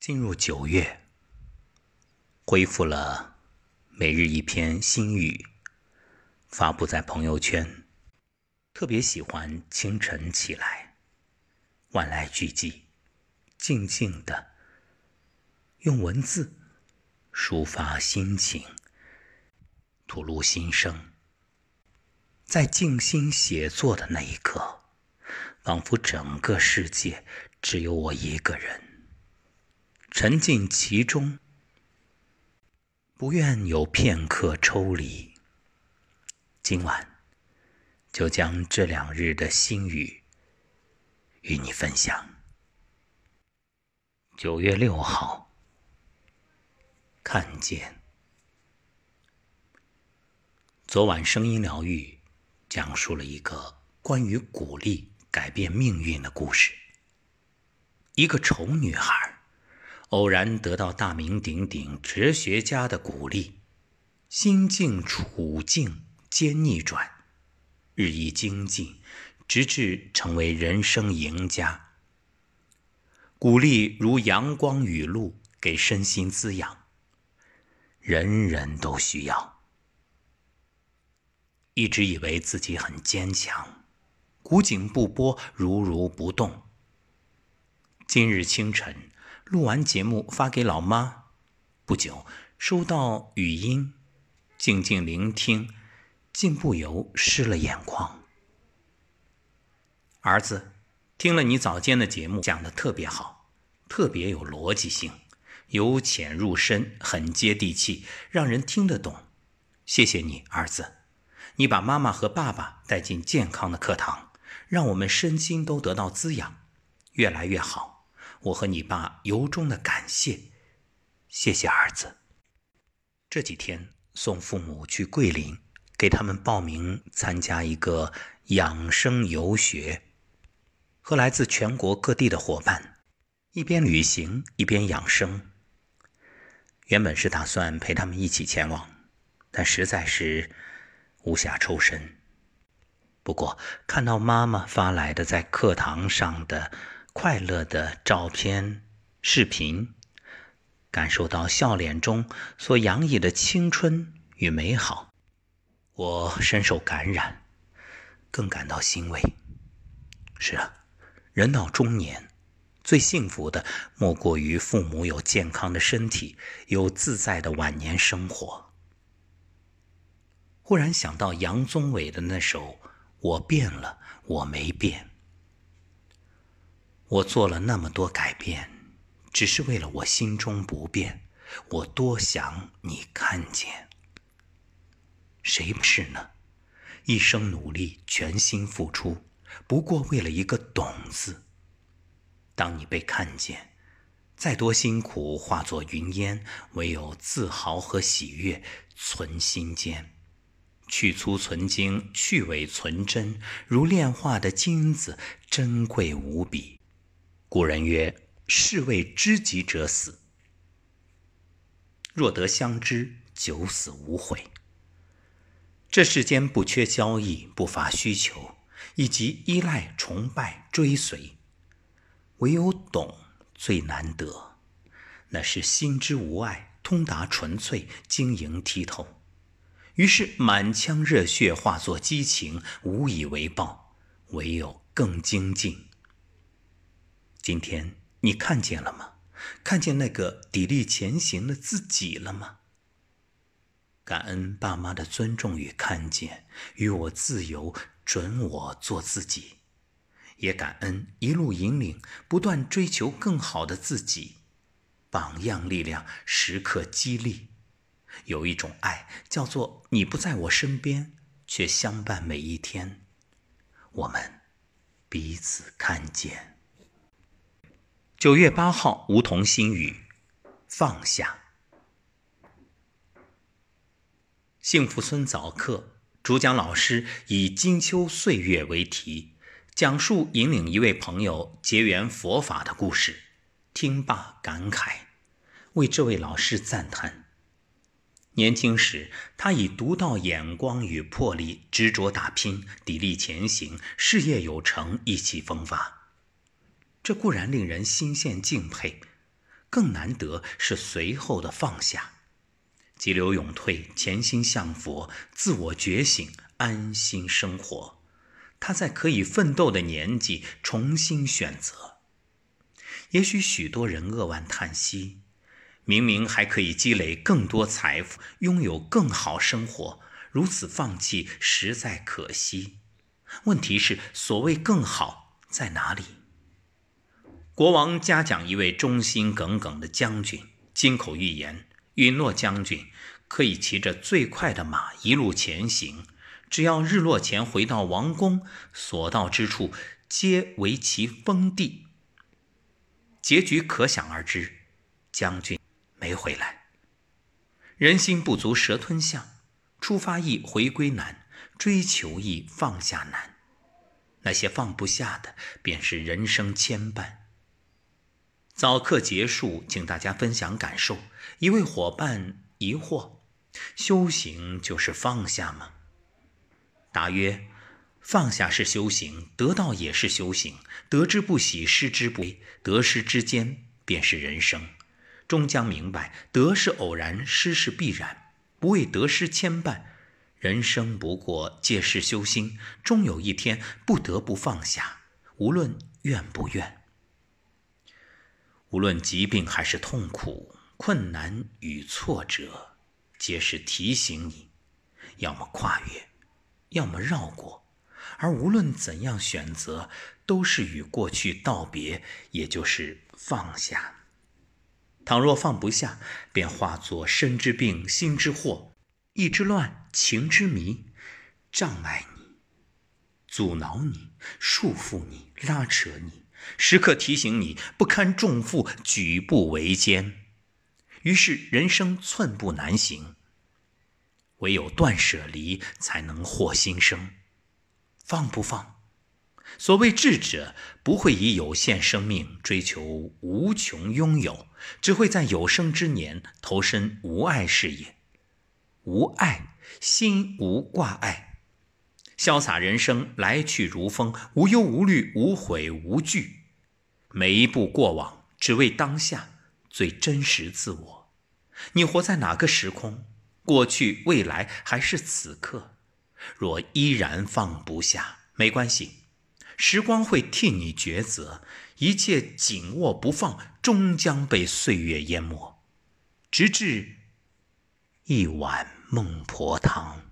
进入九月，恢复了每日一篇心语，发布在朋友圈。特别喜欢清晨起来，万籁俱寂，静静的用文字抒发心情，吐露心声。在静心写作的那一刻，仿佛整个世界只有我一个人。沉浸其中，不愿有片刻抽离。今晚就将这两日的心语与你分享。九月六号，看见。昨晚声音疗愈讲述了一个关于鼓励改变命运的故事。一个丑女孩。偶然得到大名鼎鼎哲学家的鼓励，心境处境皆逆转，日益精进，直至成为人生赢家。鼓励如阳光雨露，给身心滋养，人人都需要。一直以为自己很坚强，古井不波，如如不动。今日清晨。录完节目发给老妈，不久收到语音，静静聆听，竟不由湿了眼眶。儿子，听了你早间的节目，讲的特别好，特别有逻辑性，由浅入深，很接地气，让人听得懂。谢谢你，儿子，你把妈妈和爸爸带进健康的课堂，让我们身心都得到滋养，越来越好。我和你爸由衷的感谢，谢谢儿子。这几天送父母去桂林，给他们报名参加一个养生游学，和来自全国各地的伙伴，一边旅行一边养生。原本是打算陪他们一起前往，但实在是无暇抽身。不过看到妈妈发来的在课堂上的。快乐的照片、视频，感受到笑脸中所洋溢的青春与美好，我深受感染，更感到欣慰。是啊，人到中年，最幸福的莫过于父母有健康的身体，有自在的晚年生活。忽然想到杨宗纬的那首《我变了，我没变》。我做了那么多改变，只是为了我心中不变。我多想你看见。谁不是呢？一生努力，全心付出，不过为了一个“懂”字。当你被看见，再多辛苦化作云烟，唯有自豪和喜悦存心间。去粗存精，去伪存真，如炼化的金子，珍贵无比。古人曰：“士为知己者死，若得相知，九死无悔。”这世间不缺交易，不乏需求，以及依赖、崇拜、追随，唯有懂最难得。那是心之无碍，通达纯粹，晶莹剔透。于是满腔热血化作激情，无以为报，唯有更精进。今天你看见了吗？看见那个砥砺前行的自己了吗？感恩爸妈的尊重与看见，与我自由，准我做自己；也感恩一路引领，不断追求更好的自己，榜样力量时刻激励。有一种爱，叫做你不在我身边，却相伴每一天。我们彼此看见。九月八号，梧桐心语，放下。幸福村早课主讲老师以“金秋岁月”为题，讲述引领一位朋友结缘佛法的故事。听罢感慨，为这位老师赞叹。年轻时，他以独到眼光与魄力，执着打拼，砥砺前行，事业有成，意气风发。这固然令人心羡敬佩，更难得是随后的放下。急流勇退，潜心向佛，自我觉醒，安心生活。他在可以奋斗的年纪重新选择。也许许多人扼腕叹息，明明还可以积累更多财富，拥有更好生活，如此放弃实在可惜。问题是，所谓更好在哪里？国王嘉奖一位忠心耿耿的将军，金口玉言。允诺将军可以骑着最快的马一路前行，只要日落前回到王宫，所到之处皆为其封地。结局可想而知，将军没回来。人心不足蛇吞象，出发易回归难，追求易放下难。那些放不下的，便是人生牵绊。早课结束，请大家分享感受。一位伙伴疑惑：修行就是放下吗？答曰：放下是修行，得到也是修行。得之不喜，失之不悲，得失之间便是人生。终将明白，得是偶然，失是必然。不为得失牵绊，人生不过借势修心。终有一天不得不放下，无论愿不愿。无论疾病还是痛苦、困难与挫折，皆是提醒你，要么跨越，要么绕过。而无论怎样选择，都是与过去道别，也就是放下。倘若放不下，便化作身之病、心之祸、意之乱、情之迷，障碍你，阻挠你，束缚你，拉扯你。时刻提醒你不堪重负，举步维艰，于是人生寸步难行。唯有断舍离，才能获新生。放不放？所谓智者，不会以有限生命追求无穷拥有，只会在有生之年投身无爱事业。无爱，心无挂碍。潇洒人生，来去如风，无忧无虑，无悔无惧。每一步过往，只为当下最真实自我。你活在哪个时空？过去、未来，还是此刻？若依然放不下，没关系，时光会替你抉择。一切紧握不放，终将被岁月淹没，直至一碗孟婆汤。